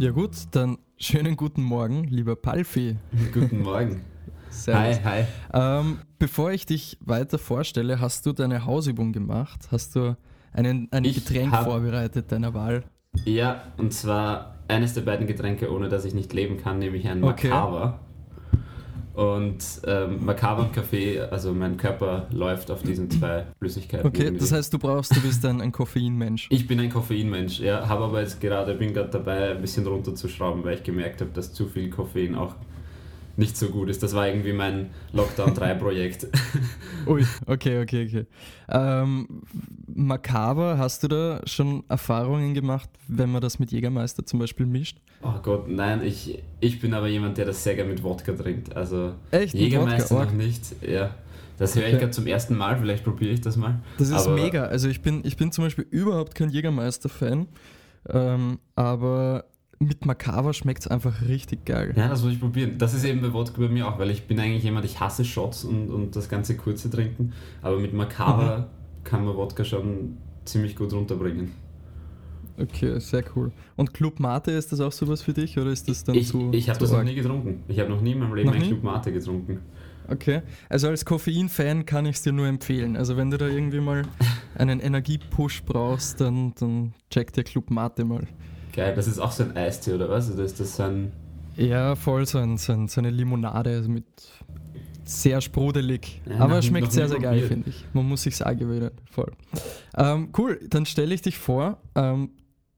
Ja gut, dann schönen guten Morgen, lieber Palfi. Guten Morgen. Servus. Hi, hi. Ähm, bevor ich dich weiter vorstelle, hast du deine Hausübung gemacht? Hast du einen, ein Ich Getränk vorbereitet deiner Wahl? Ja, und zwar eines der beiden Getränke, ohne dass ich nicht leben kann, nämlich ein Okay. Makava. Und ähm, Makava und Kaffee, also mein Körper läuft auf diesen zwei Flüssigkeiten. Okay, irgendwie. das heißt, du brauchst, du bist ein, ein Koffeinmensch. ich bin ein Koffeinmensch, ja, habe aber jetzt gerade, bin gerade dabei, ein bisschen runterzuschrauben, weil ich gemerkt habe, dass zu viel Koffein auch nicht so gut ist. Das war irgendwie mein Lockdown 3 Projekt. Ui, okay, okay, okay. Ähm, Makaber, hast du da schon Erfahrungen gemacht, wenn man das mit Jägermeister zum Beispiel mischt? Oh Gott, nein, ich, ich bin aber jemand, der das sehr gerne mit Wodka trinkt. Also Echt? Jägermeister noch nicht. Ja. Das höre ich Okay. gerade zum ersten Mal, vielleicht probiere ich das mal. Das ist Aber- mega. Also ich bin, ich bin zum Beispiel überhaupt kein Jägermeister-Fan, ähm, aber mit Makaber schmeckt es einfach richtig geil. Ja, das muss ich probieren. Das ist eben bei Wodka bei mir auch, weil ich bin eigentlich jemand, ich hasse Shots und, und das ganze kurze Trinken. Aber mit Makaba Mhm. kann man Wodka schon ziemlich gut runterbringen. Okay, sehr cool. Und Club Mate, ist das auch sowas für dich oder ist das dann Ich, zu ich habe das noch arg? nie getrunken. Ich habe noch nie in meinem Leben Noch ein nie? Club Mate getrunken. Okay, also als Koffein-Fan kann ich es dir nur empfehlen. Also wenn du da irgendwie mal einen Energiepush brauchst, dann, dann check dir Club Mate mal. Geil, das ist auch so ein Eistee, oder was? Oder ist das so ein. Ja, voll so, ein, so, ein, so eine Limonade also mit sehr sprudelig. Ja, Aber schmeckt sehr, sehr geil, finde ich. Man muss sich's gewöhnen. Voll. Ähm, cool, dann stelle ich dich vor. Ähm,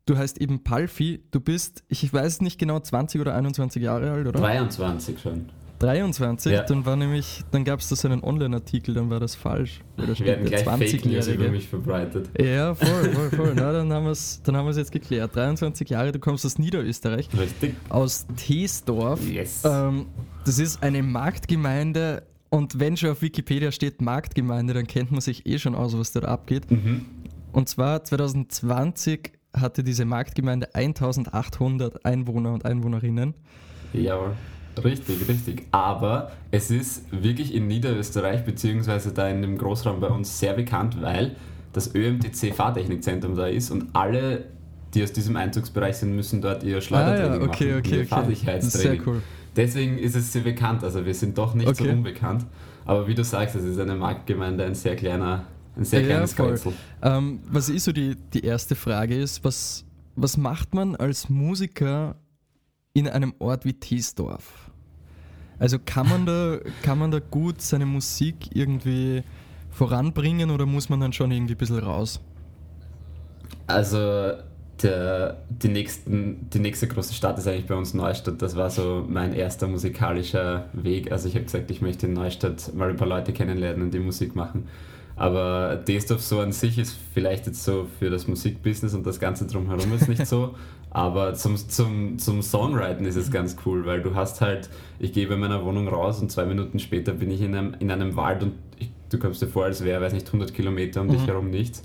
du heißt eben Palfi. Du bist, ich weiß nicht genau, 20 oder 21 Jahre alt, oder? 23 schon. 23, Ja. dann war nämlich, dann gab es da so einen Online-Artikel, dann war das falsch. Weil da steht der gleich Fake News über 20-Jährige. mich verbreitet. Ja, voll, voll, voll. Na, dann haben wir es dann haben wir's jetzt geklärt. 23 Jahre, du kommst aus Niederösterreich, Richtig? aus Teesdorf. Yes. Ähm, das ist eine Marktgemeinde und wenn schon auf Wikipedia steht Marktgemeinde, dann kennt man sich eh schon aus, was dort abgeht. Mhm. Und zwar 2020 hatte diese Marktgemeinde 1800 Einwohner und Einwohnerinnen. Jawohl. Richtig, richtig. Aber es ist wirklich in Niederösterreich, beziehungsweise da in dem Großraum bei uns sehr bekannt, weil das ÖMTC Fahrtechnikzentrum da ist und alle, die aus diesem Einzugsbereich sind, müssen dort ihr Schleudertraining ah ja, okay, machen. okay, ihr okay. Fahrsicherheitstraining. sehr cool. Deswegen ist es sehr bekannt. Also wir sind doch nicht Okay. so unbekannt. Aber wie du sagst, es ist eine Marktgemeinde, ein sehr kleiner, ein sehr Ja, kleines voll. Kretzel. Ähm, was ist so die, die erste Frage ist, was, was macht man als Musiker in einem Ort wie Teesdorf? Also kann man da, kann man da gut seine Musik irgendwie voranbringen oder muss man dann schon irgendwie ein bisschen raus? Also der, die, nächsten, die nächste große Stadt ist eigentlich bei uns Neustadt. Das war so mein erster musikalischer Weg. Also ich habe gesagt, ich möchte in Neustadt mal ein paar Leute kennenlernen, die Musik machen. Aber Desdorf so an sich ist vielleicht jetzt so für das Musikbusiness und das Ganze drumherum ist nicht so. Aber zum, zum, zum Songwriten ist es ganz cool, weil du hast halt, ich gehe bei meiner Wohnung raus und zwei Minuten später bin ich in einem, in einem Wald und ich, du kommst dir vor, als wäre, weiß nicht, 100 Kilometer um dich Mhm. herum nichts.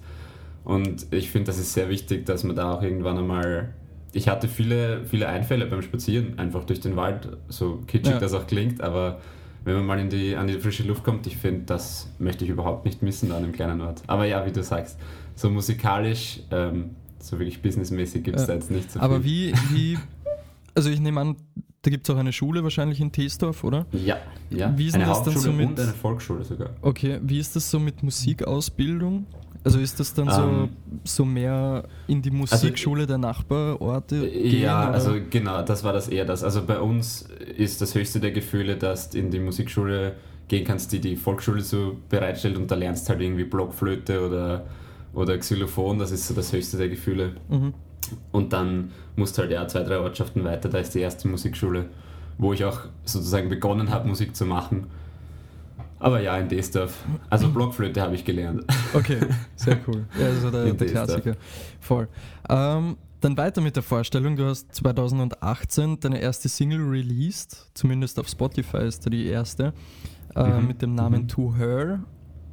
Und ich finde, das ist sehr wichtig, dass man da auch irgendwann einmal. Ich hatte viele, viele Einfälle beim Spazieren, einfach durch den Wald, so kitschig Ja. das auch klingt, aber wenn man mal in die, an die frische Luft kommt, ich finde, das möchte ich überhaupt nicht missen an einem kleinen Ort. Aber ja, wie du sagst, so musikalisch, ähm, so wirklich businessmäßig gibt es Ja. da jetzt nicht so Aber viel. wie, wie, also ich nehme an, da gibt es auch eine Schule wahrscheinlich in Teesdorf, oder? Ja, ja. Wie ist eine das dann Hauptschule so mit- und eine Volksschule sogar. Okay, wie ist das so mit Musikausbildung? Also ist das dann so, Ähm, so mehr in die Musikschule der Nachbarorte gehen? Ja, oder? also genau, das war das eher das. Also bei uns ist das höchste der Gefühle, dass du in die Musikschule gehen kannst, die die Volksschule so bereitstellt und da lernst halt irgendwie Blockflöte oder, oder Xylophon, das ist so das höchste der Gefühle. Mhm. Und dann musst du halt ja zwei, drei Ortschaften weiter, da ist die erste Musikschule, wo ich auch sozusagen begonnen habe, Musik zu machen. Aber ja, in Desdorf. Also Blockflöte habe ich gelernt. Okay, sehr cool. Ja, also der, der. Klassiker. Voll. Ähm, dann weiter mit der Vorstellung. Du hast 2018 deine erste Single released, zumindest auf Spotify ist da die erste, äh, Mhm. mit dem Namen Mhm. To Her.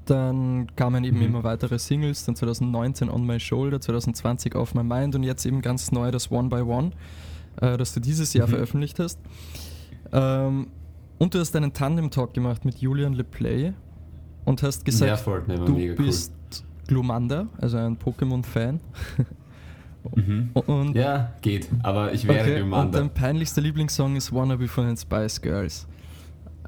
Dann kamen eben Mhm. immer weitere Singles, dann 2019 On My Shoulder, 2020 Off My Mind und jetzt eben ganz neu das One by One, äh, das du dieses Jahr Mhm. veröffentlicht hast. Ähm, und du hast einen Tandem-Talk gemacht mit Julian LePlay und hast gesagt, ja, du mega cool. bist Glumanda, also ein Pokémon-Fan. Mhm. Und, Ja, geht, aber ich wäre okay, jemand. und dein peinlichster Lieblingssong ist Wannabe von den Spice Girls.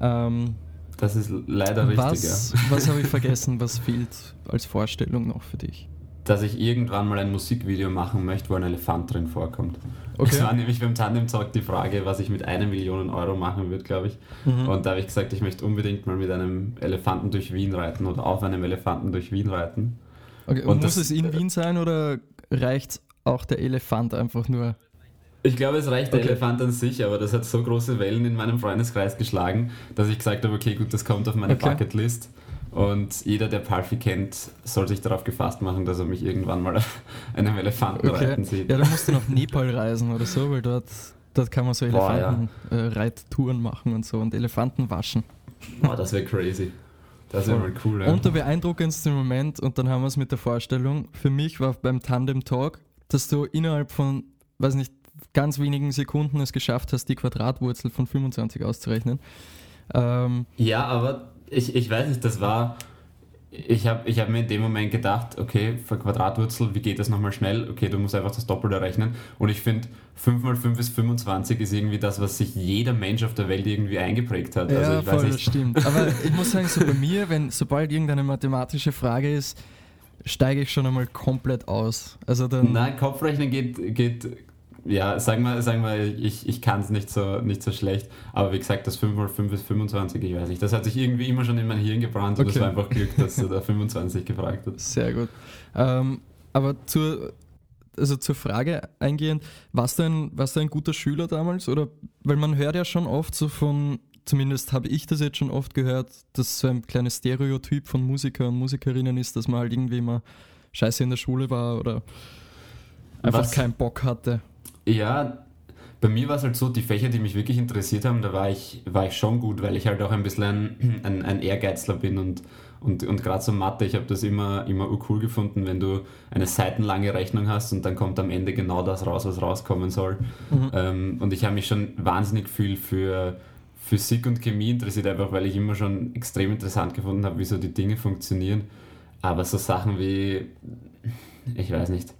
Ähm, Das ist leider richtig, was ja. was habe ich vergessen? Was fehlt als Vorstellung noch für dich? Dass ich irgendwann mal ein Musikvideo machen möchte, wo ein Elefant drin vorkommt. Okay. Das war nämlich beim Tandem Talk die Frage, was ich mit einer Million Euro machen würde, glaube ich. Mhm. Und da habe ich gesagt, ich möchte unbedingt mal mit einem Elefanten durch Wien reiten oder auf einem Elefanten durch Wien reiten. Okay, Und muss das- es in Wien sein oder reicht auch der Elefant einfach nur? Ich glaube, es reicht der Okay. Elefant an sich, aber das hat so große Wellen in meinem Freundeskreis geschlagen, dass ich gesagt habe, okay, gut, das kommt auf meine Okay. Bucketlist. Und jeder, der Palfi kennt, soll sich darauf gefasst machen, dass er mich irgendwann mal auf einem Elefanten Okay. reiten sieht. Ja, dann musst du nach Nepal reisen oder so, weil dort, dort kann man so Boah, ja. Elefanten-Reittouren machen und so und Elefanten waschen. Boah, das wäre crazy. Das wäre mal cool. Ja. Und der beeindruckendste Moment, und dann haben wir es mit der Vorstellung, für mich war beim Tandem Talk, dass du innerhalb von, weiß nicht, ganz wenigen Sekunden es geschafft hast, die Quadratwurzel von 25 auszurechnen. Ähm, Ja, aber ich, ich weiß nicht, das war. Ich habe ich hab mir in dem Moment gedacht, okay, für Quadratwurzel, wie geht das nochmal schnell? Okay, du musst einfach das Doppelte rechnen. Und ich finde, 5 mal 5 ist 25 ist irgendwie das, was sich jeder Mensch auf der Welt irgendwie eingeprägt hat. ja, also voll, das stimmt. Aber ich muss sagen, so bei mir, wenn sobald irgendeine mathematische Frage ist, steige ich schon einmal komplett aus. Also dann. Nein, Kopfrechnen geht, geht ja, sagen wir, sagen wir ich, ich kann es nicht so, nicht so schlecht. Aber wie gesagt, das 5 mal 5 ist 25, ich weiß nicht. Das hat sich irgendwie immer schon in mein Hirn gebrannt und Okay. es war einfach Glück, dass du da 25 gefragt hast. Sehr gut. Ähm, aber zur, also zur Frage eingehend, warst du, ein, warst du ein guter Schüler damals? Oder weil man hört ja schon oft so von, zumindest habe ich das jetzt schon oft gehört, dass so ein kleines Stereotyp von Musiker und Musikerinnen ist, dass man halt irgendwie immer scheiße in der Schule war oder einfach Was? keinen Bock hatte. Ja, bei mir war es halt so, die Fächer, die mich wirklich interessiert haben, da war ich, war ich schon gut, weil ich halt auch ein bisschen ein, ein, ein Ehrgeizler bin und, und, und gerade so Mathe, ich habe das immer, immer cool gefunden, wenn du eine seitenlange Rechnung hast und dann kommt am Ende genau das raus, was rauskommen soll. Mhm. Ähm, und ich habe mich schon wahnsinnig viel für Physik und Chemie interessiert, einfach weil ich immer schon extrem interessant gefunden habe, wie so die Dinge funktionieren. Aber so Sachen wie, ich weiß nicht,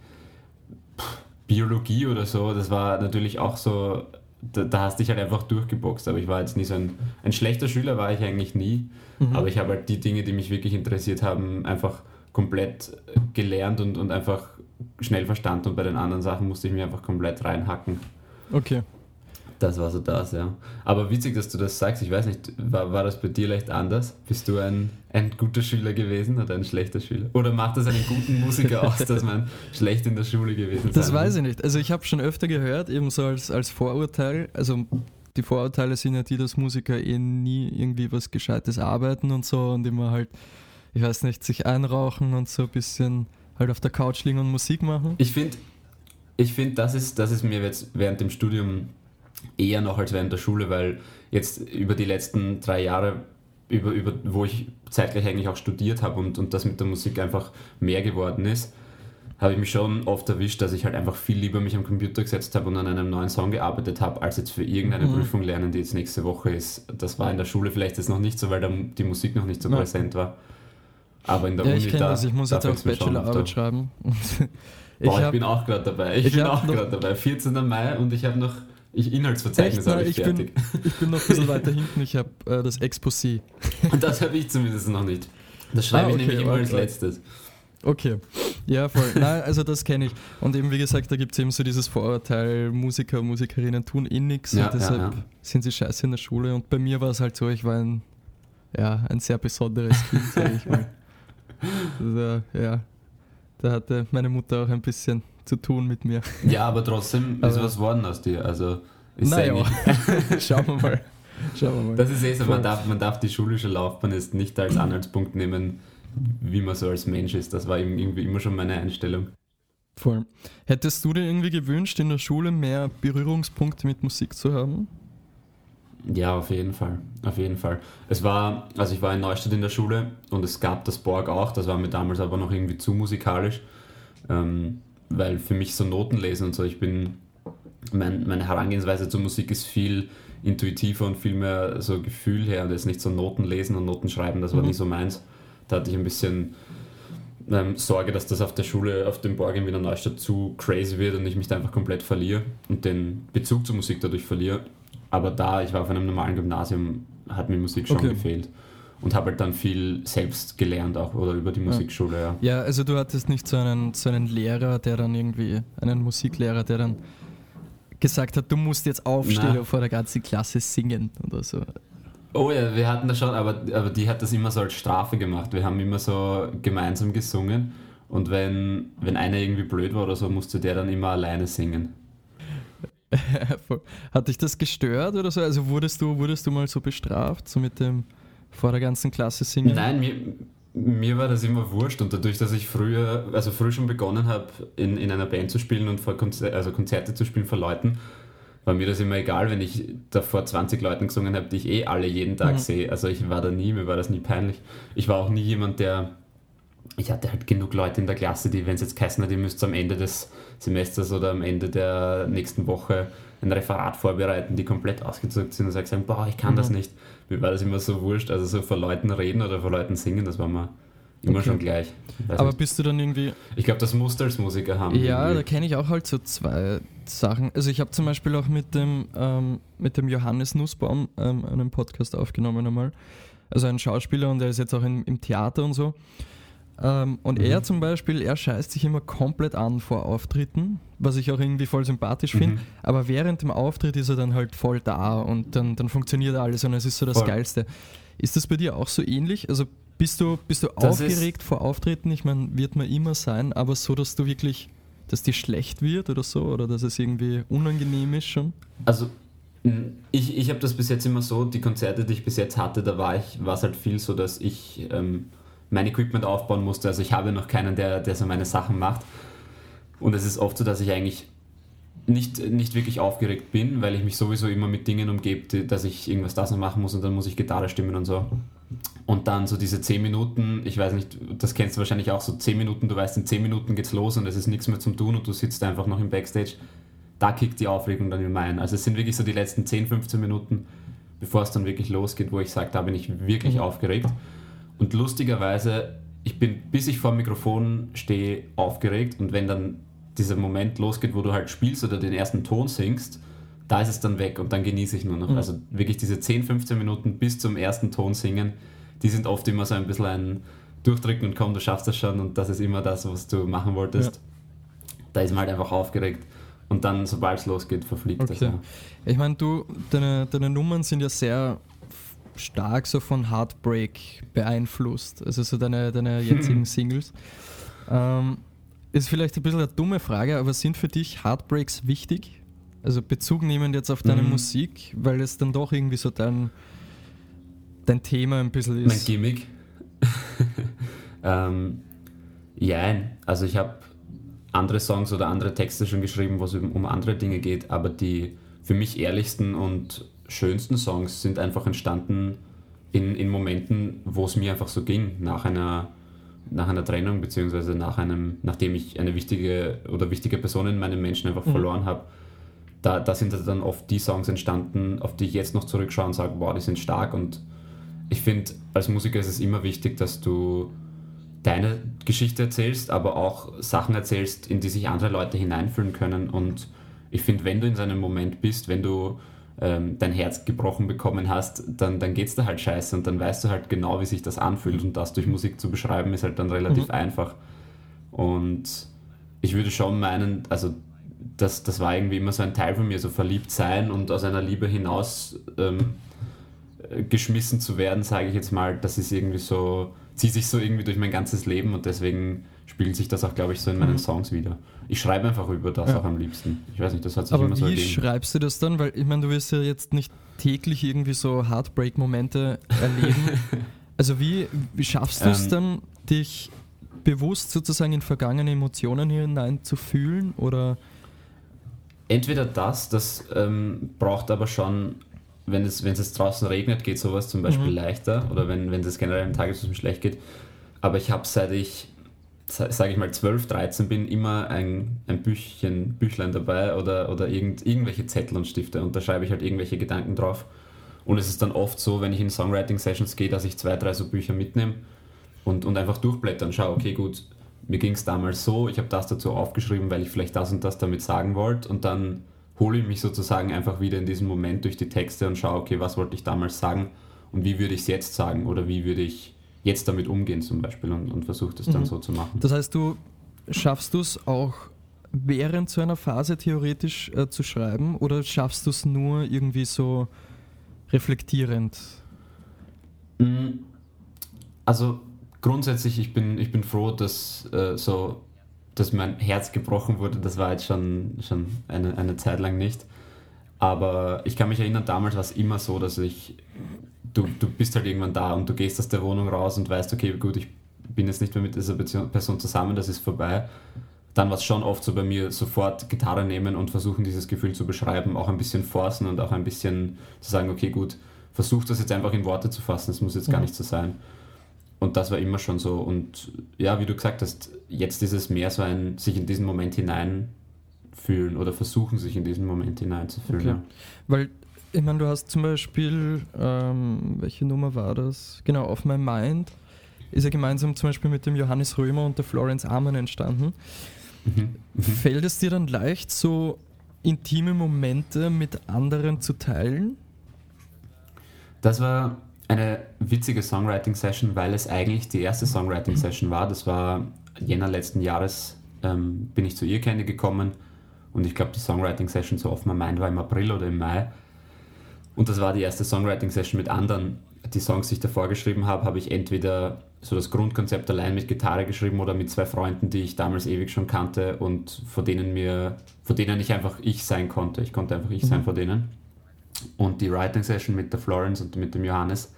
Biologie oder so, das war natürlich auch so, da, da hast du dich halt einfach durchgeboxt. Aber ich war jetzt nie so ein, ein schlechter Schüler, war ich eigentlich nie. Mhm. Aber ich habe halt die Dinge, die mich wirklich interessiert haben, einfach komplett gelernt und, und einfach schnell verstanden. Und bei den anderen Sachen musste ich mich einfach komplett reinhacken. Okay. Das war so das, ja. Aber witzig, dass du das sagst. Ich weiß nicht, war, war das bei dir leicht anders? Bist du ein, ein guter Schüler gewesen oder ein schlechter Schüler? Oder macht das einen guten Musiker aus, dass man schlecht in der Schule gewesen Das sein weiß ich nicht. Also ich habe schon öfter gehört, eben so als, als Vorurteil, also die Vorurteile sind ja die, dass Musiker eh nie irgendwie was Gescheites arbeiten und so und immer halt, ich weiß nicht, sich einrauchen und so ein bisschen halt auf der Couch liegen und Musik machen. Ich finde, ich find, das, ist, das ist mir jetzt während dem Studium eher noch als während der Schule, weil jetzt über die letzten drei Jahre, über, über, wo ich zeitgleich eigentlich auch studiert habe und, und das mit der Musik einfach mehr geworden ist, habe ich mich schon oft erwischt, dass ich halt einfach viel lieber mich am Computer gesetzt habe und an einem neuen Song gearbeitet habe, als jetzt für irgendeine Mhm. Prüfung lernen, die jetzt nächste Woche ist. Das war in der Schule vielleicht jetzt noch nicht so, weil da die Musik noch nicht so Ja. präsent war. Aber in der Ja, Uni ich da, das, ich muss jetzt auch Bachelorarbeit schreiben. Boah, ich, hab- bin auch gerade dabei. Ich, ich bin auch gerade dabei. 14. Mai und ich habe noch, ich Inhaltsverzeichnis habe Nein, ich ich bin- fertig. ich bin noch ein bisschen weiter hinten, ich habe äh, das Exposé. Und das habe ich zumindest noch nicht. Das schreibe Ah, ich okay, nämlich immer als okay. letztes. Okay, ja voll. Nein, also das kenne ich. Und eben wie gesagt, da gibt es eben so dieses Vorurteil, Musiker, Musikerinnen tun eh nichts Ja, und deshalb ja, ja. sind sie scheiße in der Schule. Und bei mir war es halt so, ich war ein, ja, ein sehr besonderes Kind, sage ich mal. Also, ja, da hatte meine Mutter auch ein bisschen zu tun mit mir. Ja, aber trotzdem ist Aber- was worden aus dir. Also ist Naja, eigentlich- schauen wir mal. Schauen wir mal. Das ist eh so, man darf, man darf die schulische Laufbahn jetzt nicht als Anhaltspunkt nehmen, wie man so als Mensch ist. Das war eben irgendwie immer schon meine Einstellung. Voll. Hättest du dir irgendwie gewünscht, in der Schule mehr Berührungspunkte mit Musik zu haben? Ja, auf jeden Fall. Auf jeden Fall. Es war, also ich war in Neustadt in der Schule und es gab das Borg auch, das war mir damals aber noch irgendwie zu musikalisch. Ähm, weil für mich so Noten lesen und so, ich bin, mein, meine Herangehensweise zur Musik ist viel intuitiver und viel mehr so Gefühl her und jetzt nicht so Noten lesen und Noten schreiben, das war Mhm. nie so meins. Da hatte ich ein bisschen, ähm, Sorge, dass das auf der Schule, auf dem Borg in Wiener Neustadt zu crazy wird und ich mich da einfach komplett verliere und den Bezug zur Musik dadurch verliere. Aber da, ich war auf einem normalen Gymnasium, hat mir Musik schon Okay. gefehlt. Und habe halt dann viel selbst gelernt auch oder über die Musikschule, ja. Ja, also du hattest nicht so einen, so einen Lehrer, der dann irgendwie, einen Musiklehrer, der dann gesagt hat, du musst jetzt aufstehen Na. und vor der ganzen Klasse singen oder so. Oh ja, wir hatten das schon, aber, aber die hat das immer so als Strafe gemacht. Wir haben immer so gemeinsam gesungen und wenn, wenn einer irgendwie blöd war oder so, musste der dann immer alleine singen. Hat dich das gestört oder so? Also wurdest du, wurdest du mal so bestraft, so mit dem vor der ganzen Klasse singen? Nein, mir, mir war das immer wurscht und dadurch, dass ich früher, also früh schon begonnen habe, in, in einer Band zu spielen und vor Konzer also Konzerte zu spielen vor Leuten, war mir das immer egal, wenn ich da vor 20 Leuten gesungen habe, die ich eh alle jeden Tag Mhm. sehe. Also ich war da nie, mir war das nie peinlich. Ich war auch nie jemand, der ich hatte halt genug Leute in der Klasse, die, wenn es jetzt geheißen hat, ihr müsst am Ende des Semesters oder am Ende der nächsten Woche ein Referat vorbereiten, die komplett ausgezuckt sind und sagen, boah, ich kann das Mhm. nicht. Mir war das immer so wurscht. Also so vor Leuten reden oder vor Leuten singen, das war mir immer Okay. schon gleich. Ich weiß Aber nicht. bist du dann irgendwie. ich glaube, das musst du als Musiker haben. Ja, da irgendwie. kenne ich auch halt so zwei Sachen. Also ich habe zum Beispiel auch mit dem, ähm, mit dem Johannes Nussbaum ähm, einen Podcast aufgenommen einmal. Also ein Schauspieler und er ist jetzt auch in, im Theater und so. Ähm, und Mhm. er zum Beispiel, er scheißt sich immer komplett an vor Auftritten, was ich auch irgendwie voll sympathisch finde. Mhm. Aber während dem Auftritt ist er dann halt voll da und dann, dann funktioniert alles und es ist so das Voll. Geilste. Ist das bei dir auch so ähnlich? Also bist du, bist du Das aufgeregt vor Auftritten? Ich meine, wird man immer sein, aber so, dass du wirklich, dass dir schlecht wird oder so oder dass es irgendwie unangenehm ist schon? Also ich, ich habe das bis jetzt immer so, die Konzerte, die ich bis jetzt hatte, da war ich, war es halt viel so, dass ich ähm, mein Equipment aufbauen musste. Also ich habe noch keinen, der, der so meine Sachen macht. Und es ist oft so, dass ich eigentlich nicht, nicht wirklich aufgeregt bin, weil ich mich sowieso immer mit Dingen umgebe, dass ich irgendwas das noch machen muss und dann muss ich Gitarre stimmen und so. Und dann so diese 10 Minuten, ich weiß nicht, das kennst du wahrscheinlich auch, so 10 Minuten, du weißt, in 10 Minuten geht's los und es ist nichts mehr zum Tun und du sitzt einfach noch im Backstage. Da kickt die Aufregung dann immer ein. Also es sind wirklich so die letzten 10, 15 Minuten, bevor es dann wirklich losgeht, wo ich sage, da bin ich wirklich Mhm. aufgeregt. Und lustigerweise, ich bin, bis ich vor dem Mikrofon stehe, aufgeregt und wenn dann dieser Moment losgeht, wo du halt spielst oder den ersten Ton singst, da ist es dann weg und dann genieße ich nur noch. Mhm. Also wirklich diese 10, 15 Minuten bis zum ersten Ton singen, die sind oft immer so ein bisschen ein Durchdrücken und komm, du schaffst das schon und das ist immer das, was du machen wolltest. Da ist man halt einfach aufgeregt und dann, sobald es losgeht, verfliegt das. Okay. Ja. Ich meine, du, deine, deine Nummern sind ja sehr stark so von Heartbreak beeinflusst, also so deine, deine jetzigen Singles. Ähm, ist vielleicht ein bisschen eine dumme Frage, aber sind für dich Heartbreaks wichtig? Also Bezug nehmend jetzt auf deine Mhm. Musik, weil es dann doch irgendwie so dein, dein Thema ein bisschen Mein ist. Gimmick. ähm, ja, also ich habe andere Songs oder andere Texte schon geschrieben, wo es um andere Dinge geht, aber die für mich ehrlichsten und schönsten Songs sind einfach entstanden in, in Momenten, wo es mir einfach so ging, nach einer, nach einer Trennung, beziehungsweise nach einem, nachdem ich eine wichtige oder wichtige Person in meinem Menschen einfach Mhm. verloren habe. Da, da sind dann oft die Songs entstanden, auf die ich jetzt noch zurückschaue und sage, wow, die sind stark und ich finde, als Musiker ist es immer wichtig, dass du deine Geschichte erzählst, aber auch Sachen erzählst, in die sich andere Leute hineinfühlen können. Und ich finde, wenn du in so einem Moment bist, wenn du ähm, dein Herz gebrochen bekommen hast, dann, dann geht es dir halt scheiße und dann weißt du halt genau, wie sich das anfühlt. Und das durch Musik zu beschreiben, ist halt dann relativ Mhm. einfach. Und ich würde schon meinen, also das, das war irgendwie immer so ein Teil von mir, so verliebt sein und aus einer Liebe hinaus ähm, äh, geschmissen zu werden, sage ich jetzt mal, das ist irgendwie so, zieht sich so irgendwie durch mein ganzes Leben und deswegen spiegelt sich das auch, glaube ich, so in meinen Mhm. Songs wieder. Ich schreibe einfach über das Ja. auch am liebsten. Ich weiß nicht, das hat sich Aber immer so wie ergeben. schreibst du das dann? Weil ich meine, du wirst ja jetzt nicht täglich irgendwie so Heartbreak-Momente erleben. also wie, wie schaffst du es Ähm. dann, dich bewusst sozusagen in vergangene Emotionen hinein zu fühlen? Oder Entweder das, das ähm, braucht aber schon, wenn es, wenn es jetzt draußen regnet, geht sowas zum Beispiel Mhm. leichter oder wenn, wenn es generell am Tag ist, es mir schlecht geht. Aber ich habe seit ich, sage ich mal, 12, 13 bin, immer ein, ein Büchchen, Büchlein dabei oder, oder irgend, irgendwelche Zettel und Stifte und da schreibe ich halt irgendwelche Gedanken drauf. Und es ist dann oft so, wenn ich in Songwriting-Sessions gehe, dass ich zwei, drei so Bücher mitnehme und, und einfach durchblättern, schaue, okay, gut, mir ging es damals so, ich habe das dazu aufgeschrieben, weil ich vielleicht das und das damit sagen wollte und dann hole ich mich sozusagen einfach wieder in diesen Moment durch die Texte und schaue, okay, was wollte ich damals sagen und wie würde ich es jetzt sagen oder wie würde ich jetzt damit umgehen zum Beispiel und, und versuche das dann mhm. so zu machen. Das heißt, du schaffst du es auch während so einer Phase theoretisch äh, zu schreiben oder schaffst du es nur irgendwie so reflektierend? Mm, also grundsätzlich, ich bin, ich bin froh, dass äh, so dass mein Herz gebrochen wurde, das war jetzt schon, schon eine, eine Zeit lang nicht. Aber ich kann mich erinnern, damals war es immer so, dass ich, du, du bist halt irgendwann da und du gehst aus der Wohnung raus und weißt, okay, gut, ich bin jetzt nicht mehr mit dieser Person zusammen, das ist vorbei. Dann war es schon oft so bei mir, sofort Gitarre nehmen und versuchen, dieses Gefühl zu beschreiben, auch ein bisschen forcen und auch ein bisschen zu sagen, okay, gut, versuch das jetzt einfach in Worte zu fassen, das muss jetzt gar mhm. nicht so sein. Und das war immer schon so. Und ja, wie du gesagt hast, jetzt ist es mehr so ein, sich in diesen Moment hineinfühlen oder versuchen, sich in diesen Moment hineinzufühlen. Okay. Ja. Weil, ich meine, du hast zum Beispiel, ähm, welche Nummer war das? Genau, Auf My Mind ist ja gemeinsam zum Beispiel mit dem Johannes Römer und der Florence Arman entstanden. Mhm. Mhm. Fällt es dir dann leicht, so intime Momente mit anderen zu teilen? Das war eine witzige Songwriting-Session, weil es eigentlich die erste Songwriting-Session war. Das war Jänner letzten Jahres, ähm, bin ich zu ihr gekommen und ich glaube, die Songwriting-Session so oft mein Mind war im April oder im Mai. Und das war die erste Songwriting-Session mit anderen. Die Songs, die ich davor geschrieben habe, habe ich entweder so das Grundkonzept allein mit Gitarre geschrieben oder mit zwei Freunden, die ich damals ewig schon kannte und vor denen mir, vor denen ich einfach ich sein konnte. Ich konnte einfach ich mhm. sein vor denen. Und die Writing Session mit der Florence und mit dem Johannes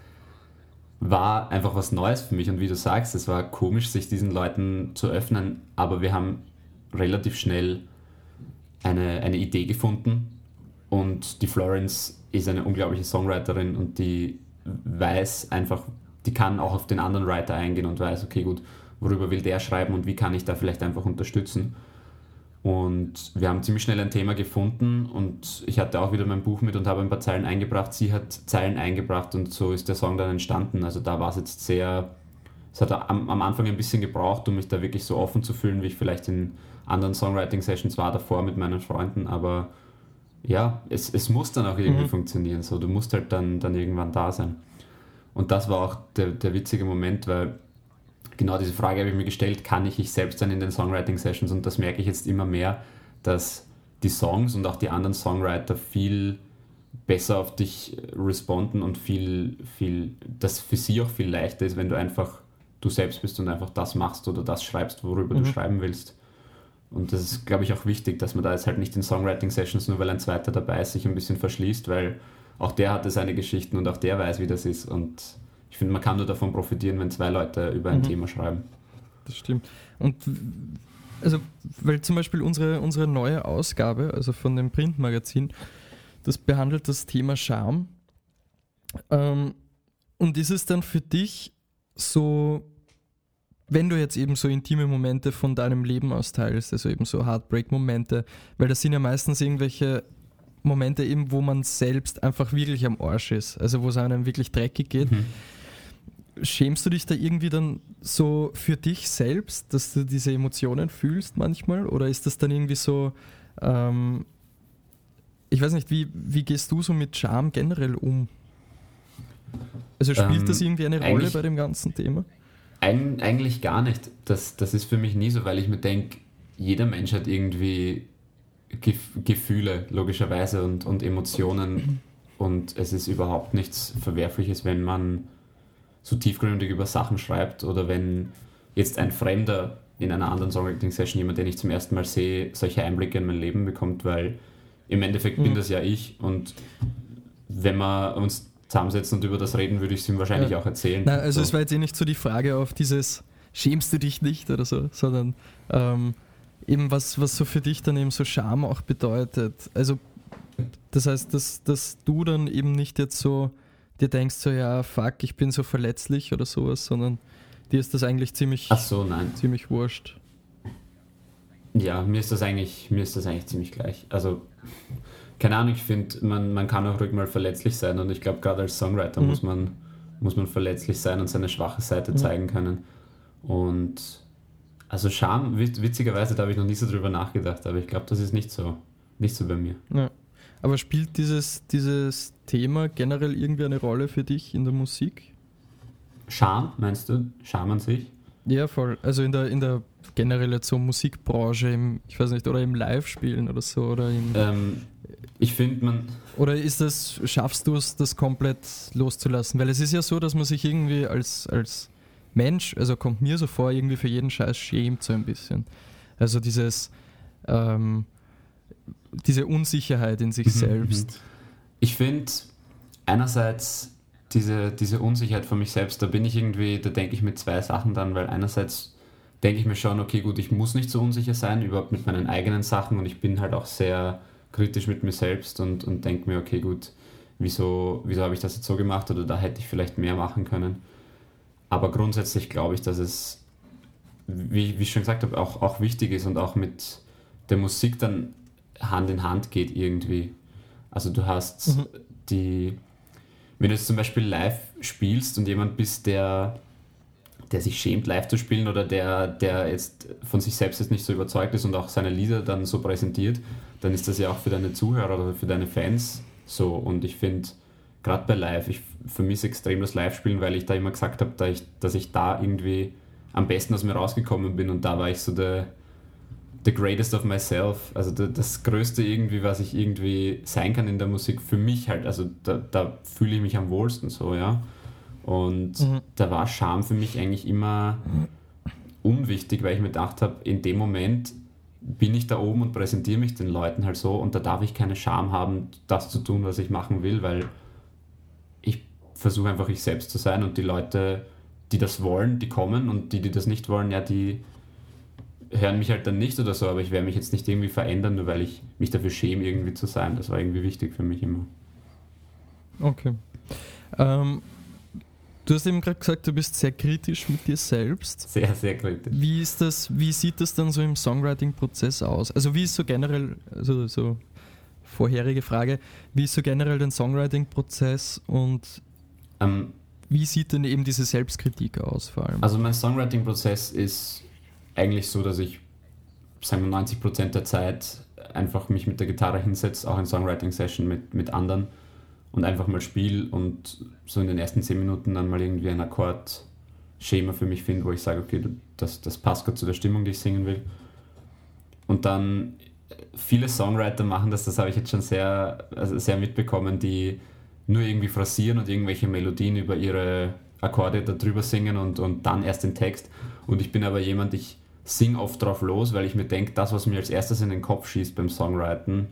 war einfach was Neues für mich. Und wie du sagst, es war komisch, sich diesen Leuten zu öffnen, aber wir haben relativ schnell eine, eine Idee gefunden. Und die Florence ist eine unglaubliche Songwriterin und die weiß einfach, die kann auch auf den anderen Writer eingehen und weiß, okay, gut, worüber will der schreiben und wie kann ich da vielleicht einfach unterstützen. Und wir haben ziemlich schnell ein Thema gefunden und ich hatte auch wieder mein Buch mit und habe ein paar Zeilen eingebracht. Sie hat Zeilen eingebracht und so ist der Song dann entstanden. Also da war es jetzt sehr, es hat am, am Anfang ein bisschen gebraucht, um mich da wirklich so offen zu fühlen, wie ich vielleicht in anderen Songwriting-Sessions war davor mit meinen Freunden. Aber ja, es, es muss dann auch irgendwie mhm. funktionieren. So, du musst halt dann, dann irgendwann da sein. Und das war auch der, der witzige Moment, weil genau diese Frage habe ich mir gestellt, kann ich ich selbst sein in den Songwriting-Sessions und das merke ich jetzt immer mehr, dass die Songs und auch die anderen Songwriter viel besser auf dich responden und viel, viel, das für sie auch viel leichter ist, wenn du einfach du selbst bist und einfach das machst oder das schreibst, worüber mhm. du schreiben willst. Und das ist, glaube ich, auch wichtig, dass man da jetzt halt nicht in Songwriting-Sessions, nur weil ein zweiter dabei ist, sich ein bisschen verschließt, weil auch der hatte seine Geschichten und auch der weiß, wie das ist. Und ich finde, man kann nur davon profitieren, wenn zwei Leute über ein mhm. Thema schreiben. Das stimmt. Und also, weil zum Beispiel unsere, unsere neue Ausgabe, also von dem Printmagazin, das behandelt das Thema Scham. Ähm, und ist es dann für dich so, wenn du jetzt eben so intime Momente von deinem Leben austeilst, also eben so Heartbreak-Momente, weil das sind ja meistens irgendwelche Momente eben, wo man selbst einfach wirklich am Arsch ist, also wo es einem wirklich dreckig geht. Mhm schämst du dich da irgendwie dann so für dich selbst, dass du diese Emotionen fühlst manchmal? Oder ist das dann irgendwie so, ähm, ich weiß nicht, wie, wie gehst du so mit Scham generell um? Also spielt ähm, das irgendwie eine Rolle bei dem ganzen Thema? Ein, eigentlich gar nicht. Das, das ist für mich nie so, weil ich mir denke, jeder Mensch hat irgendwie Gefühle, logischerweise, und, und Emotionen. Und es ist überhaupt nichts Verwerfliches, wenn man so tiefgründig über Sachen schreibt oder wenn jetzt ein Fremder in einer anderen Songwriting-Session, jemand, den ich zum ersten Mal sehe, solche Einblicke in mein Leben bekommt, weil im Endeffekt mhm. bin das ja ich und wenn wir uns zusammensetzen und über das reden, würde ich es ihm wahrscheinlich ja. auch erzählen. Nein, also so. es war jetzt eh nicht so die Frage auf dieses schämst du dich nicht oder so, sondern ähm, eben was, was so für dich dann eben so Scham auch bedeutet. Also das heißt, dass, dass du dann eben nicht jetzt so dir denkst so, ja, fuck, ich bin so verletzlich oder sowas, sondern dir ist das eigentlich ziemlich, Ach so, nein. ziemlich wurscht. Ja, mir ist das eigentlich, mir ist das eigentlich ziemlich gleich. Also, keine Ahnung, ich finde, man, man kann auch ruhig mal verletzlich sein und ich glaube, gerade als Songwriter mhm. muss, man, muss man verletzlich sein und seine schwache Seite mhm. zeigen können. Und Also Scham, witzigerweise, da habe ich noch nie so drüber nachgedacht, aber ich glaube, das ist nicht so, nicht so bei mir. Ja. Aber spielt dieses, dieses Thema generell irgendwie eine Rolle für dich in der Musik? Scham, meinst du? Scham an sich? Ja, voll. Also in der, in der generell jetzt so Musikbranche, im, ich weiß nicht, oder im Live-Spielen oder so, oder im, ähm, ich finde man. Oder ist das, schaffst du es, das komplett loszulassen? Weil es ist ja so, dass man sich irgendwie als, als Mensch, also kommt mir so vor, irgendwie für jeden Scheiß schämt so ein bisschen. Also dieses, ähm, diese Unsicherheit in sich mhm, selbst. Mhm. Ich finde einerseits diese, diese Unsicherheit von mich selbst, da bin ich irgendwie, da denke ich mit zwei Sachen dann, weil einerseits denke ich mir schon, okay, gut, ich muss nicht so unsicher sein, überhaupt mit meinen eigenen Sachen und ich bin halt auch sehr kritisch mit mir selbst und, und denke mir, okay, gut, wieso, wieso habe ich das jetzt so gemacht oder da hätte ich vielleicht mehr machen können. Aber grundsätzlich glaube ich, dass es, wie, wie ich schon gesagt habe, auch, auch wichtig ist und auch mit der Musik dann Hand in Hand geht irgendwie. Also du hast mhm. die, wenn du jetzt zum Beispiel live spielst und jemand bist, der, der sich schämt, live zu spielen oder der, der jetzt von sich selbst jetzt nicht so überzeugt ist und auch seine Lieder dann so präsentiert, dann ist das ja auch für deine Zuhörer oder für deine Fans so. Und ich finde, gerade bei Live, ich vermisse extrem das Live-Spielen, weil ich da immer gesagt habe, da ich, dass ich da irgendwie am besten aus mir rausgekommen bin und da war ich so der the greatest of myself, also das Größte irgendwie, was ich irgendwie sein kann in der Musik für mich halt, also da, da fühle ich mich am wohlsten so, ja. Und mhm. da war Scham für mich eigentlich immer unwichtig, weil ich mir gedacht habe, in dem Moment bin ich da oben und präsentiere mich den Leuten halt so und da darf ich keine Scham haben, das zu tun, was ich machen will, weil ich versuche einfach ich selbst zu sein und die Leute, die das wollen, die kommen und die, die das nicht wollen, ja, die hören mich halt dann nicht oder so, aber ich werde mich jetzt nicht irgendwie verändern, nur weil ich mich dafür schäme, irgendwie zu sein. Das war irgendwie wichtig für mich immer. Okay. Ähm, du hast eben gerade gesagt, du bist sehr kritisch mit dir selbst. Sehr, sehr kritisch. Wie ist das, wie sieht das dann so im Songwriting-Prozess aus? Also wie ist so generell, also so vorherige Frage, wie ist so generell dein Songwriting-Prozess und ähm, wie sieht denn eben diese Selbstkritik aus vor allem? Also mein Songwriting-Prozess ist eigentlich so, dass ich, sagen wir 90 Prozent der Zeit einfach mich mit der Gitarre hinsetze, auch in Songwriting-Session mit, mit anderen und einfach mal spiele und so in den ersten 10 Minuten dann mal irgendwie ein Akkordschema für mich finde, wo ich sage, okay, das, das passt gerade zu der Stimmung, die ich singen will. Und dann viele Songwriter machen das, das habe ich jetzt schon sehr, also sehr mitbekommen, die nur irgendwie phrasieren und irgendwelche Melodien über ihre Akkorde darüber singen und, und dann erst den Text. Und ich bin aber jemand, ich sing oft drauf los, weil ich mir denke, das, was mir als erstes in den Kopf schießt beim Songwriten,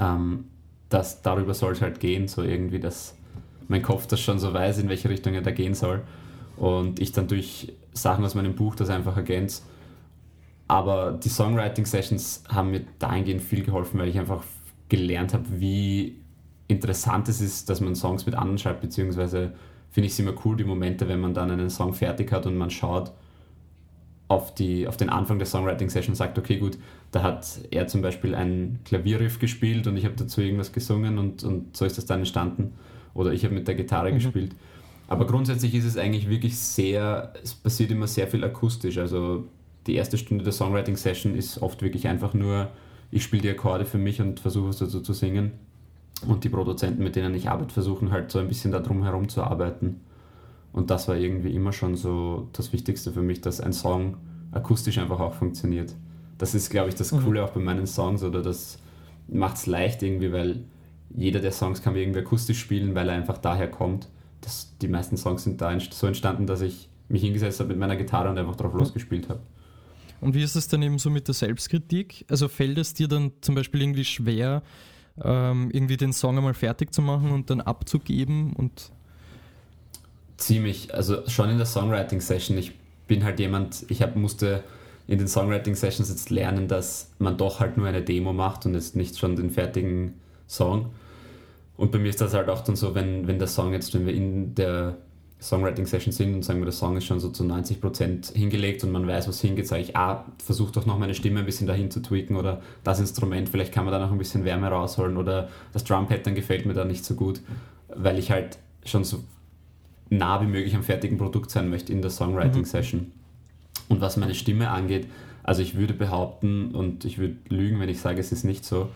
ähm, das, darüber soll es halt gehen, so irgendwie, dass mein Kopf das schon so weiß, in welche Richtung er da gehen soll. Und ich dann durch Sachen aus meinem Buch das einfach ergänze. Aber die Songwriting-Sessions haben mir dahingehend viel geholfen, weil ich einfach gelernt habe, wie interessant es ist, dass man Songs mit anderen schreibt, beziehungsweise finde ich es immer cool, die Momente, wenn man dann einen Song fertig hat und man schaut, auf, die, auf den Anfang der Songwriting-Session sagt, okay, gut, da hat er zum Beispiel ein Klavierriff gespielt und ich habe dazu irgendwas gesungen und, und so ist das dann entstanden. Oder ich habe mit der Gitarre mhm. gespielt. Aber grundsätzlich ist es eigentlich wirklich sehr, es passiert immer sehr viel akustisch. Also die erste Stunde der Songwriting-Session ist oft wirklich einfach nur, ich spiele die Akkorde für mich und versuche es dazu zu singen. Und die Produzenten, mit denen ich arbeite, versuchen halt so ein bisschen darum herum zu arbeiten. Und das war irgendwie immer schon so das Wichtigste für mich, dass ein Song akustisch einfach auch funktioniert. Das ist, glaube ich, das mhm. Coole mhm. auch bei meinen Songs oder das macht es leicht irgendwie, weil jeder der Songs kann irgendwie akustisch spielen, weil er einfach daher kommt. Das, die meisten Songs sind da so entstanden, dass ich mich hingesetzt habe mit meiner Gitarre und einfach drauf mhm. losgespielt habe. Und wie ist es dann eben so mit der Selbstkritik? Also fällt es dir dann zum Beispiel irgendwie schwer, ähm, irgendwie den Song einmal fertig zu machen und dann abzugeben und ziemlich, also schon in der Songwriting-Session. Ich bin halt jemand, ich hab, musste in den Songwriting-Sessions jetzt lernen, dass man doch halt nur eine Demo macht und jetzt nicht schon den fertigen Song. Und bei mir ist das halt auch dann so, wenn, wenn der Song jetzt, wenn wir in der Songwriting-Session sind und sagen wir, der Song ist schon so zu 90% hingelegt und man weiß, was hingeht, sage ich, ah, versuch doch noch meine Stimme ein bisschen dahin zu tweaken oder das Instrument, vielleicht kann man da noch ein bisschen Wärme rausholen oder das Drum-Pattern gefällt mir da nicht so gut, weil ich halt schon so nah wie möglich am fertigen Produkt sein möchte in der Songwriting-Session. Mhm. Und was meine Stimme angeht, also ich würde behaupten und ich würde lügen, wenn ich sage, es ist nicht so,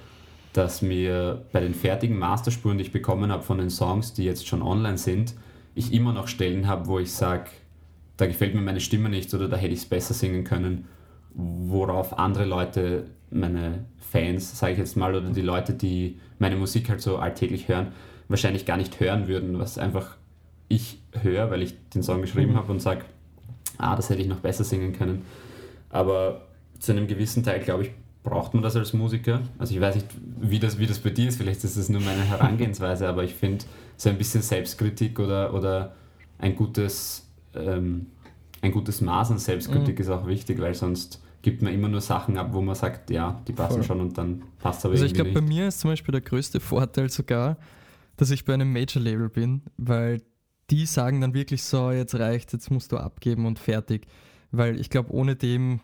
dass mir bei den fertigen Masterspuren, die ich bekommen habe von den Songs, die jetzt schon online sind, ich immer noch Stellen habe, wo ich sage, da gefällt mir meine Stimme nicht oder da hätte ich es besser singen können, worauf andere Leute, meine Fans, sage ich jetzt mal, oder die Leute, die meine Musik halt so alltäglich hören, wahrscheinlich gar nicht hören würden, was einfach ich höre, weil ich den Song geschrieben mhm. habe und sage, ah, das hätte ich noch besser singen können. Aber zu einem gewissen Teil, glaube ich, braucht man das als Musiker. Also ich weiß nicht, wie das, wie das bei dir ist, vielleicht ist das nur meine Herangehensweise, aber ich finde, so ein bisschen Selbstkritik oder, oder ein, gutes, ähm, ein gutes Maß an Selbstkritik mhm. ist auch wichtig, weil sonst gibt man immer nur Sachen ab, wo man sagt, ja, die passen Voll. schon und dann passt aber Also ich glaube, bei mir ist zum Beispiel der größte Vorteil sogar, dass ich bei einem Major-Label bin, weil die sagen dann wirklich so, jetzt reicht, jetzt musst du abgeben und fertig. Weil ich glaube, ohne dem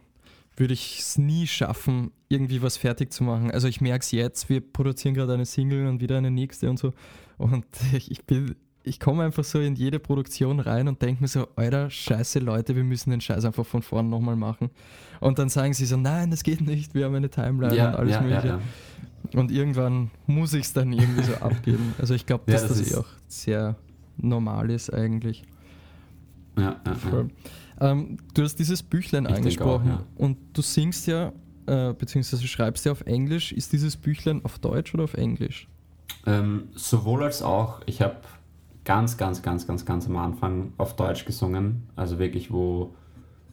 würde ich es nie schaffen, irgendwie was fertig zu machen. Also ich merke es jetzt, wir produzieren gerade eine Single und wieder eine nächste und so. Und ich bin, ich komme einfach so in jede Produktion rein und denke mir so, Alter, scheiße Leute, wir müssen den Scheiß einfach von vorn nochmal machen. Und dann sagen sie so, nein, das geht nicht, wir haben eine Timeline ja, und alles ja, mögliche. Ja, und irgendwann muss ich es dann irgendwie so abgeben. Also ich glaube, dass das, das eh auch sehr normal ist eigentlich. Ja, ja, ja. Ähm, du hast dieses Büchlein ich angesprochen auch, und du singst ja, äh, beziehungsweise schreibst ja auf Englisch. Ist dieses Büchlein auf Deutsch oder auf Englisch? Ähm, sowohl als auch. Ich habe ganz, ganz, ganz, ganz, ganz am Anfang auf Deutsch gesungen. Also wirklich, wo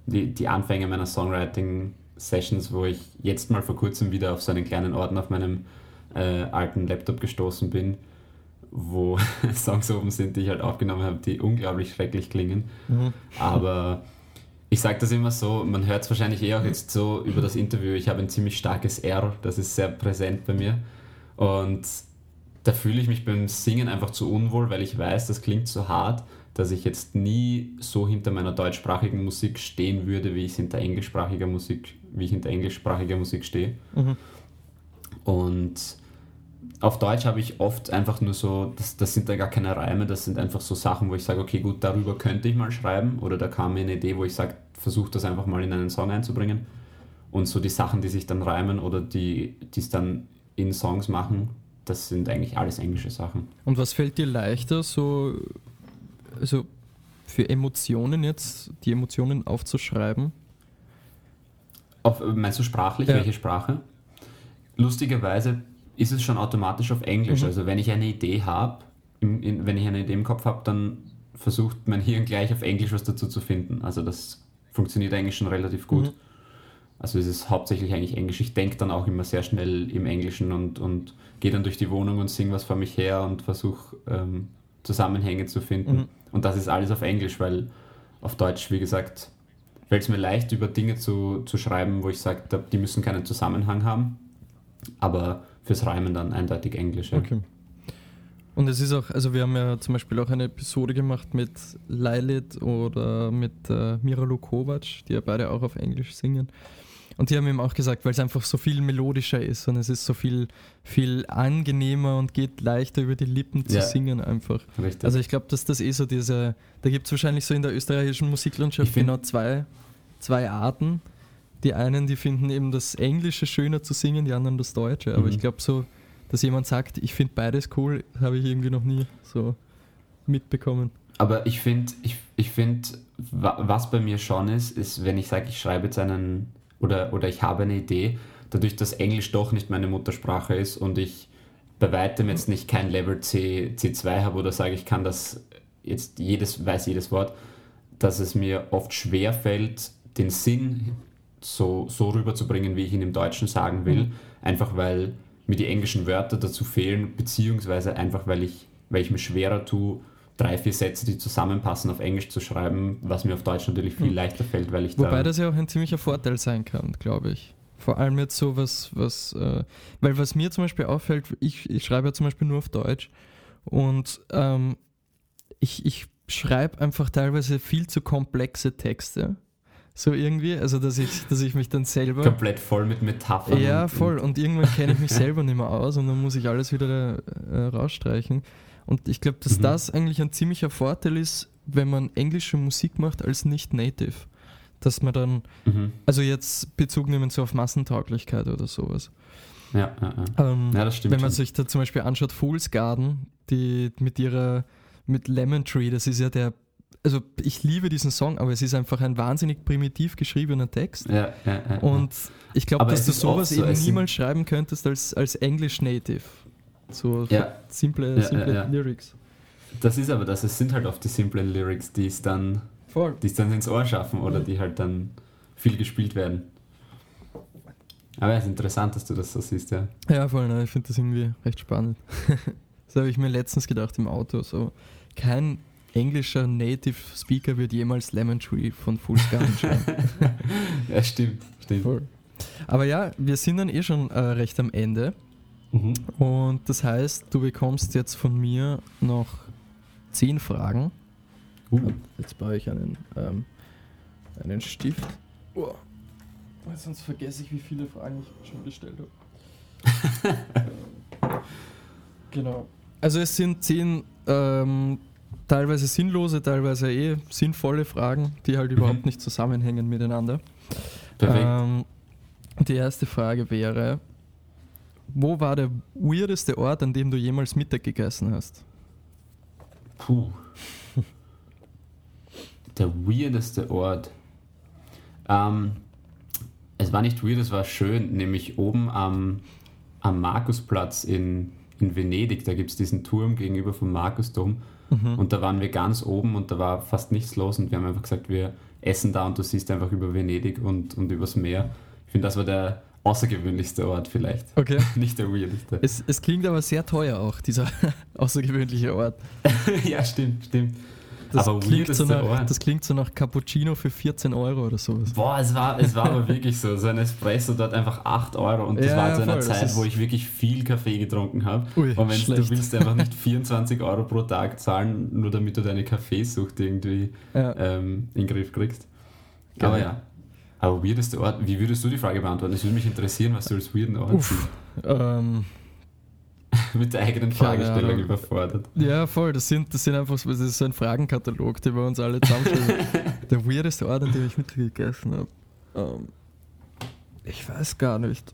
die, die Anfänge meiner Songwriting-Sessions, wo ich jetzt mal vor kurzem wieder auf so einen kleinen Orden auf meinem äh, alten Laptop gestoßen bin wo Songs oben sind, die ich halt aufgenommen habe, die unglaublich schrecklich klingen. Mhm. Aber ich sage das immer so, man hört es wahrscheinlich eh auch jetzt so über das Interview, ich habe ein ziemlich starkes R, das ist sehr präsent bei mir. Und da fühle ich mich beim Singen einfach zu unwohl, weil ich weiß, das klingt so hart, dass ich jetzt nie so hinter meiner deutschsprachigen Musik stehen würde, wie ich hinter englischsprachiger Musik, wie ich hinter englischsprachiger Musik stehe. Mhm. Und auf Deutsch habe ich oft einfach nur so, das, das sind da gar keine Reime, das sind einfach so Sachen, wo ich sage, okay, gut, darüber könnte ich mal schreiben. Oder da kam mir eine Idee, wo ich sage, versuche das einfach mal in einen Song einzubringen. Und so die Sachen, die sich dann reimen oder die es dann in Songs machen, das sind eigentlich alles englische Sachen. Und was fällt dir leichter, so also für Emotionen jetzt, die Emotionen aufzuschreiben? Auf, meinst du sprachlich, ja. welche Sprache? Lustigerweise ist es schon automatisch auf Englisch. Mhm. Also wenn ich eine Idee habe, wenn ich eine Idee im Kopf habe, dann versucht mein Hirn gleich auf Englisch was dazu zu finden. Also das funktioniert eigentlich schon relativ gut. Mhm. Also es ist hauptsächlich eigentlich Englisch. Ich denke dann auch immer sehr schnell im Englischen und, und gehe dann durch die Wohnung und singe was vor mich her und versuche ähm, Zusammenhänge zu finden. Mhm. Und das ist alles auf Englisch, weil auf Deutsch, wie gesagt, fällt es mir leicht, über Dinge zu, zu schreiben, wo ich sage, die müssen keinen Zusammenhang haben. Aber fürs Reimen dann eindeutig Englisch. Ja. Okay. Und es ist auch, also wir haben ja zum Beispiel auch eine Episode gemacht mit Lailit oder mit äh, Miralo Kovac, die ja beide auch auf Englisch singen. Und die haben ihm auch gesagt, weil es einfach so viel melodischer ist und es ist so viel, viel angenehmer und geht leichter über die Lippen zu ja, singen einfach. Richtig. Also ich glaube, dass das eh so diese, da gibt es wahrscheinlich so in der österreichischen Musiklandschaft genau zwei, zwei Arten die einen, die finden eben das Englische schöner zu singen, die anderen das Deutsche. Aber mhm. ich glaube so, dass jemand sagt, ich finde beides cool, habe ich irgendwie noch nie so mitbekommen. Aber ich finde, ich, ich find, was bei mir schon ist, ist, wenn ich sage, ich schreibe jetzt einen oder, oder ich habe eine Idee, dadurch, dass Englisch doch nicht meine Muttersprache ist und ich bei weitem jetzt nicht kein Level C, C2 habe oder sage, ich kann das jetzt jedes, weiß jedes Wort, dass es mir oft schwer fällt, den Sinn so, so rüberzubringen, wie ich ihn im Deutschen sagen will. Mhm. Einfach weil mir die englischen Wörter dazu fehlen, beziehungsweise einfach weil ich, weil ich mir schwerer tue, drei, vier Sätze, die zusammenpassen, auf Englisch zu schreiben, was mir auf Deutsch natürlich viel mhm. leichter fällt, weil ich Wobei da das ja auch ein ziemlicher Vorteil sein kann, glaube ich. Vor allem jetzt so was, was äh, weil was mir zum Beispiel auffällt, ich, ich schreibe ja zum Beispiel nur auf Deutsch und ähm, ich, ich schreibe einfach teilweise viel zu komplexe Texte so irgendwie, also dass ich, dass ich mich dann selber. Komplett voll mit Metaphern. Ja, und, voll. Und irgendwann kenne ich mich selber nicht mehr aus und dann muss ich alles wieder äh, rausstreichen. Und ich glaube, dass mhm. das eigentlich ein ziemlicher Vorteil ist, wenn man englische Musik macht als nicht Native. Dass man dann, Mhm. also jetzt Bezug nehmen so auf Massentauglichkeit oder sowas. Ja, ja, ja. Ähm, ja, das stimmt. wenn man schon. sich da zum Beispiel anschaut, Fool's Garden, die mit ihrer, mit Lemon Tree, das ist ja der, also ich liebe diesen Song, aber es ist einfach ein wahnsinnig primitiv geschriebener Text. ja, ja, ja, Und ich glaube, dass du sowas so, eben niemals schreiben könntest als, als English Native. So simple, simple. Lyrics. Das ist aber das, es sind halt oft die simplen Lyrics, die es dann, Voll. die es dann ins Ohr schaffen oder die halt dann viel gespielt werden. Aber es ist interessant, dass du das so siehst, ja. Ja, voll, ne? ich finde das irgendwie recht spannend. das habe ich mir letztens gedacht im Auto. So, kein englischer Native Speaker wird jemals Lemon Tree von Fool's Garden schreiben. Ja, stimmt, stimmt. Voll. Aber ja, wir sind dann eh schon äh, recht am Ende. Mhm. Und das heißt, du bekommst jetzt von mir noch zehn Fragen. Uh, Jetzt baue ich einen, ähm, einen Stift. Oh. Sonst vergesse ich, wie viele Fragen ich schon gestellt habe. genau. Also es sind zehn ähm, teilweise sinnlose, teilweise eh sinnvolle Fragen, die halt überhaupt nicht zusammenhängen miteinander. perfekt. Ähm, die erste Frage wäre, wo war der weirdeste Ort, an dem du jemals Mittag gegessen hast? Puh. Der weirdeste Ort. Ähm, es war nicht weird, es war schön, nämlich oben am, am Markusplatz in, in Venedig. Da gibt es diesen Turm gegenüber vom Markusdom. Und da waren wir ganz oben und da war fast nichts los und wir haben einfach gesagt, wir essen da und du siehst einfach über Venedig und, und übers Meer. Ich finde, das war der außergewöhnlichste Ort vielleicht. Okay. Nicht der weirdeste. Es, es klingt aber sehr teuer auch, dieser außergewöhnliche Ort. ja, stimmt, stimmt. Das, Aber klingt so nach, das klingt so nach Cappuccino für 14 Euro oder sowas. Boah, es war, es war aber wirklich so. So ein Espresso dort einfach 8 Euro und das Ja, war zu einer voll, Zeit, wo ich wirklich viel Kaffee getrunken habe. Und wenn du willst einfach nicht 24 Euro pro Tag zahlen, nur damit du deine Kaffeesucht irgendwie Ja. ähm, in den Griff kriegst. Geil. Aber ja. Aber weirdeste Ort, wie würdest du die Frage beantworten? Es würde mich interessieren, was du als weirden Ort Uff. Ähm. Mit der eigenen Keine Fragestellung Ahnung. überfordert. ja, voll. Das sind, das sind einfach so, das ist so ein Fragenkatalog, den wir uns alle zusammenstellen. der weirdeste Ort, an dem ich Mittag gegessen habe. Ähm, ich weiß gar nicht.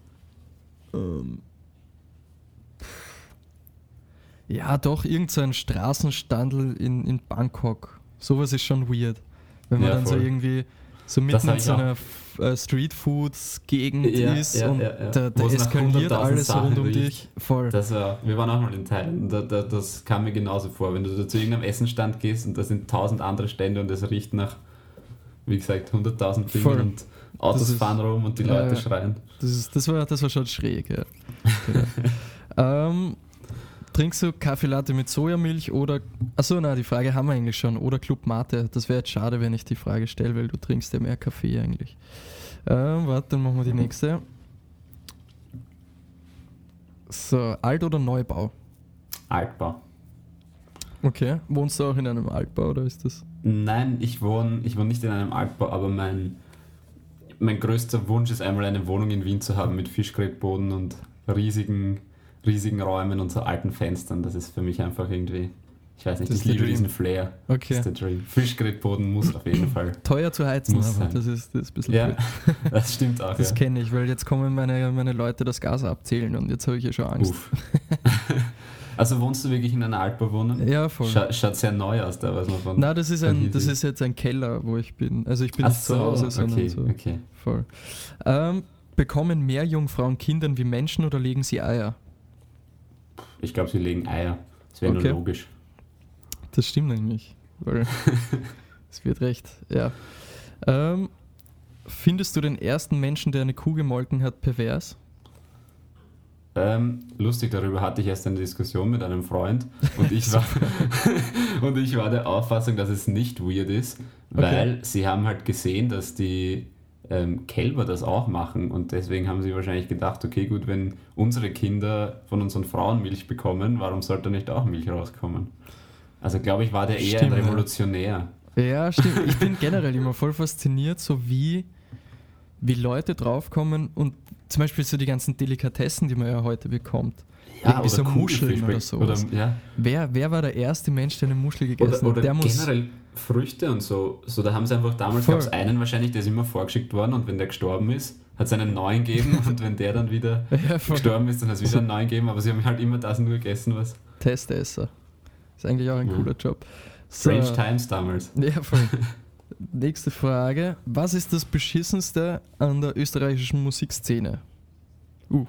Ähm, ja, doch, irgendein so ein Straßenstandel in, in Bangkok. Sowas ist schon weird. Wenn man Ja, dann so voll. irgendwie so mitten in so einer äh, Streetfoods-Gegend Ja, ist ja, und ja, da, da eskaliert 100.000 alles Sachen rund um riecht. dich. Voll. Das war, wir waren auch mal in Thailand da, da, das kam mir genauso vor. Wenn du da zu irgendeinem Essenstand gehst und da sind tausend andere Stände und es riecht nach, wie gesagt, 100.000 Voll. Dingen und Autos ist- fahren rum und die Leute schreien. Das, ist, das, war, das war schon schräg, ja. Genau. ähm, trinkst du Kaffee Latte mit Sojamilch oder. Achso, na, die Frage haben wir eigentlich schon. Oder Club Mate. Das wäre jetzt schade, wenn ich die Frage stelle, weil du trinkst ja mehr Kaffee eigentlich. Ähm, warte, dann machen wir die nächste. So, Alt- oder Neubau? Altbau. Okay. Wohnst du auch in einem Altbau oder ist das. Nein, ich wohne, ich wohne nicht in einem Altbau, aber mein, mein größter Wunsch ist einmal eine Wohnung in Wien zu haben mit Fischgrätboden und riesigen, riesigen Räumen und so alten Fenstern. Das ist für mich einfach irgendwie, ich weiß nicht, Das ich liebe diesen Flair. Das Okay. ist der Dream. Fischgrätboden muss auf jeden Fall. Teuer zu heizen, Muss aber sein. das ist, das ist ein bisschen Ja, blöd. das stimmt auch. Das ja. kenne ich, weil jetzt kommen meine, meine Leute das Gas abzählen und jetzt habe ich ja schon Angst. Also wohnst du wirklich in einer Altbauwohnung? Ja, voll. Scha schaut sehr neu aus, da weiß man von. Na, das ist ein, das ist jetzt ein Keller, wo ich bin. Also ich bin Ach nicht zu so, Hause, sondern okay, so. okay. Voll. Ähm, bekommen mehr Jungfrauen Kindern wie Menschen oder legen sie Eier? Ich glaube, sie legen Eier. Das wäre Okay. nur logisch. Das stimmt eigentlich, es wird recht, ja. Ähm, findest du den ersten Menschen, der eine Kuh gemolken hat, pervers? Ähm, lustig, darüber hatte ich erst eine Diskussion mit einem Freund und ich war, und ich war der Auffassung, dass es nicht weird ist, weil sie haben halt gesehen, dass die ähm, Kälber das auch machen und deswegen haben sie wahrscheinlich gedacht, okay gut, wenn unsere Kinder von unseren Frauen Milch bekommen, warum sollte nicht auch Milch rauskommen? Also glaube ich, war der eher Stimmt, ein ja. Revolutionär. Ja, stimmt. Ich bin generell immer voll fasziniert, so wie, wie Leute draufkommen und zum Beispiel so die ganzen Delikatessen, die man ja heute bekommt. irgendwie so Muscheln oder so. Oder, ja. wer, wer war der erste Mensch, der eine Muschel gegessen Oder, oder hat? Der muss, generell Früchte und so. So, da haben sie einfach, damals gab es einen wahrscheinlich, der ist immer vorgeschickt worden und wenn der gestorben ist, hat es einen neuen gegeben und wenn der dann wieder ja, gestorben ist, dann hat es wieder einen neuen gegeben, aber sie haben halt immer das nur gegessen, was Testesser. Ist eigentlich auch ein Ja. cooler Job. So, Strange Times damals. ja, voll. Nächste Frage. Was ist das Beschissenste an der österreichischen Musikszene? Uh,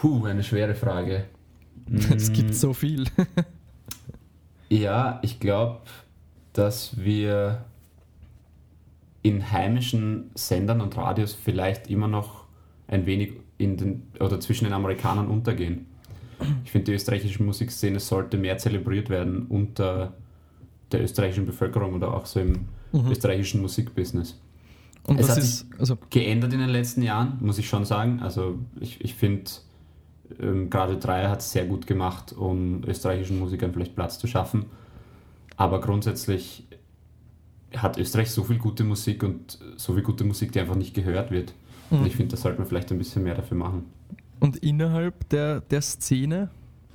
Puh, eine schwere Frage. es Mm, gibt so viel. Ja, ich glaube, dass wir in heimischen Sendern und Radios vielleicht immer noch ein wenig in den oder zwischen den Amerikanern untergehen. Ich finde, die österreichische Musikszene sollte mehr zelebriert werden unter der österreichischen Bevölkerung oder auch so im Mhm. österreichischen Musikbusiness. Und Es hat ist, also, Geändert in den letzten Jahren, muss ich schon sagen. Also ich, ich finde, ähm, gerade Dreier hat es sehr gut gemacht, um österreichischen Musikern vielleicht Platz zu schaffen. Aber grundsätzlich hat Österreich so viel gute Musik und so viel gute Musik, die einfach nicht gehört wird. Und Mhm. ich finde, da sollte man vielleicht ein bisschen mehr dafür machen. und innerhalb der, der Szene,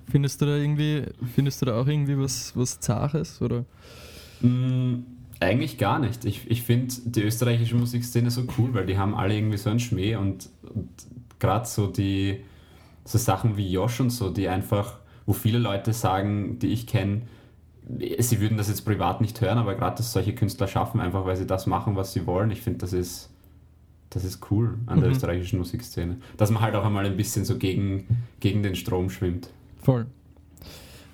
findest du da irgendwie, findest du da auch irgendwie was, was Zaches? Oder? Mm, eigentlich gar nicht. Ich, ich finde die österreichische Musikszene so cool, weil die haben alle irgendwie so einen Schmäh und, und gerade so die so Sachen wie Josh und so, die einfach, wo viele Leute sagen, die ich kenne, sie würden das jetzt privat nicht hören, aber gerade dass solche Künstler schaffen, einfach weil sie das machen, was sie wollen. Ich finde, das ist, das ist cool an der Mhm. österreichischen Musikszene. Dass man halt auch einmal ein bisschen so gegen, gegen den Strom schwimmt. Voll.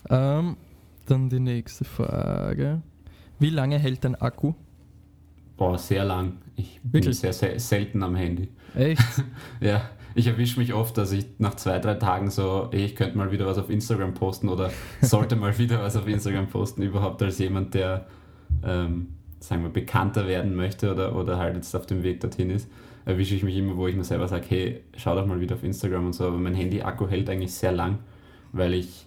Ähm, dann die nächste Frage. Wie lange hält dein Akku? Boah, sehr lang. Ich bin Wirklich? sehr, sehr selten am Handy. Echt? Ja, ich erwische mich oft, dass ich nach zwei, drei Tagen so, ey, ich könnte mal wieder was auf Instagram posten oder sollte mal wieder was auf Instagram posten, überhaupt als jemand, der, ähm, sagen wir, bekannter werden möchte oder, oder halt jetzt auf dem Weg dorthin ist, erwische ich mich immer, wo ich mir selber sage, hey, schau doch mal wieder auf Instagram und so, aber mein Handy-Akku hält eigentlich sehr lang, weil ich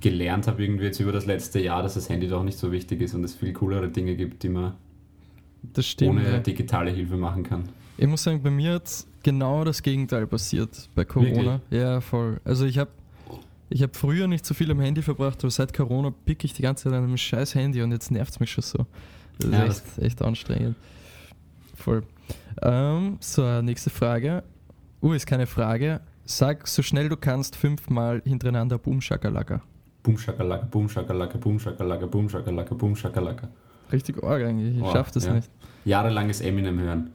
gelernt habe irgendwie jetzt über das letzte Jahr, dass das Handy doch nicht so wichtig ist und es viel coolere Dinge gibt, die man stimmt. ohne ja. digitale Hilfe machen kann. Ich muss sagen, bei mir hat genau das Gegenteil passiert bei Corona. Ja, voll. Also ich habe ich hab früher nicht so viel am Handy verbracht, aber seit Corona pick ich die ganze Zeit an einem scheiß Handy und jetzt nervt es mich schon so. Das ist Ja, echt, echt anstrengend. Voll. Ähm, so, nächste Frage. Uh, ist keine Frage. Sag so schnell du kannst fünfmal hintereinander Boom Shakalaka. Boom shakalaka, boom shakalaka, boom shakalaka, boom shakalaka, boom shakalaka. Richtig arg eigentlich. Ich Boah, schaff das ja. nicht. Jahrelanges Eminem hören.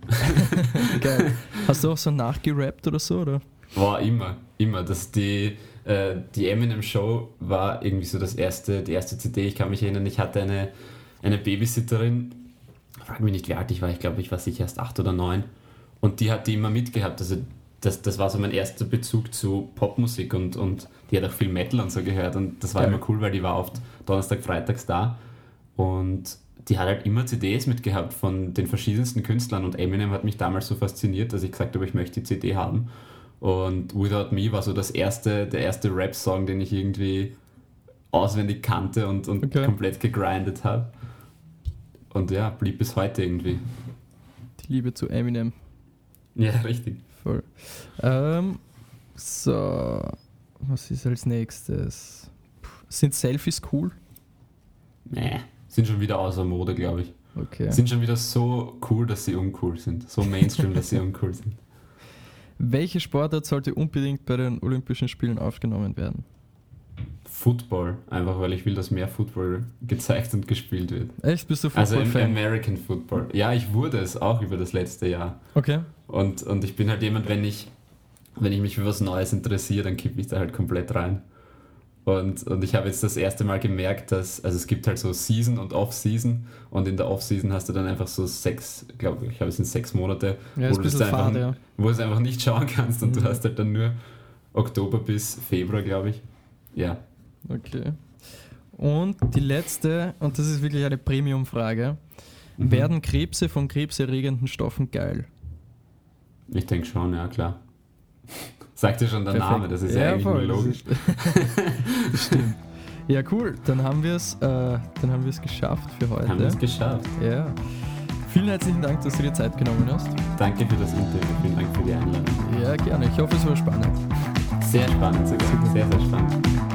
Geil. Hast du auch so nachgerappt oder so? Oder? War immer, immer. Das die, äh, die Eminem Show war irgendwie so das erste, die erste CD. Ich kann mich erinnern, ich hatte eine, eine Babysitterin, frag mich nicht, wie alt ich war, ich glaube, ich war sicher erst acht oder neun. Und die hat die immer mitgehabt. Also das, das war so mein erster Bezug zu Popmusik und, und die hat auch viel Metal und so gehört. Und das war Geil. immer cool, weil die war oft Donnerstag, Freitags da. Und die hat halt immer CDs mitgehabt von den verschiedensten Künstlern. Und Eminem hat mich damals so fasziniert, dass ich gesagt habe, ich möchte die CD haben. Und Without Me war so das erste, der erste Rap-Song, den ich irgendwie auswendig kannte und, und Okay. komplett gegrindet habe. Und ja, blieb bis heute irgendwie. Die Liebe zu Eminem. Ja, richtig. Voll. Ähm, so, was ist als nächstes? Puh, Sind Selfies cool? Nee, sind schon wieder außer Mode, glaube ich. Okay. Sind schon wieder so cool, dass sie uncool sind. So Mainstream, dass sie uncool sind. Welche Sportart sollte unbedingt bei den Olympischen Spielen aufgenommen werden? Football, einfach weil ich will, dass mehr Football gezeigt und gespielt wird. Echt? Bist du Also im Football-Fan? American Football. Ja, ich wurde es auch über das letzte Jahr. okay. Und, und ich bin halt jemand, wenn ich, wenn ich mich für was Neues interessiere, dann kippe ich da halt komplett rein. Und, und ich habe jetzt das erste Mal gemerkt, dass, also es gibt halt so Season und Off-Season und in der Off-Season hast du dann einfach so sechs, glaube ich, glaube es sind sechs Monate, Ja, wo du bisschen einfach, ja. wo du es einfach nicht schauen kannst und Mhm. du hast halt dann nur Oktober bis Februar, glaube ich. Ja. Okay. Und die letzte, und das ist wirklich eine Premium-Frage. Mhm. Werden Krebse von krebserregenden Stoffen geil? Ich denke schon, ja klar. Sagt ja schon der Perfekt. Name, das ist ja, eigentlich voll, logisch. stimmt. Ja, cool. Dann haben wir es äh, dann haben wir es geschafft für heute. Haben wir es geschafft. Ja. Vielen herzlichen Dank, dass du dir Zeit genommen hast. Danke für das Interview, vielen Dank für die Einladung. Ja, gerne. Ich hoffe, es war spannend. Sehr spannend sogar. Sehr, sehr spannend.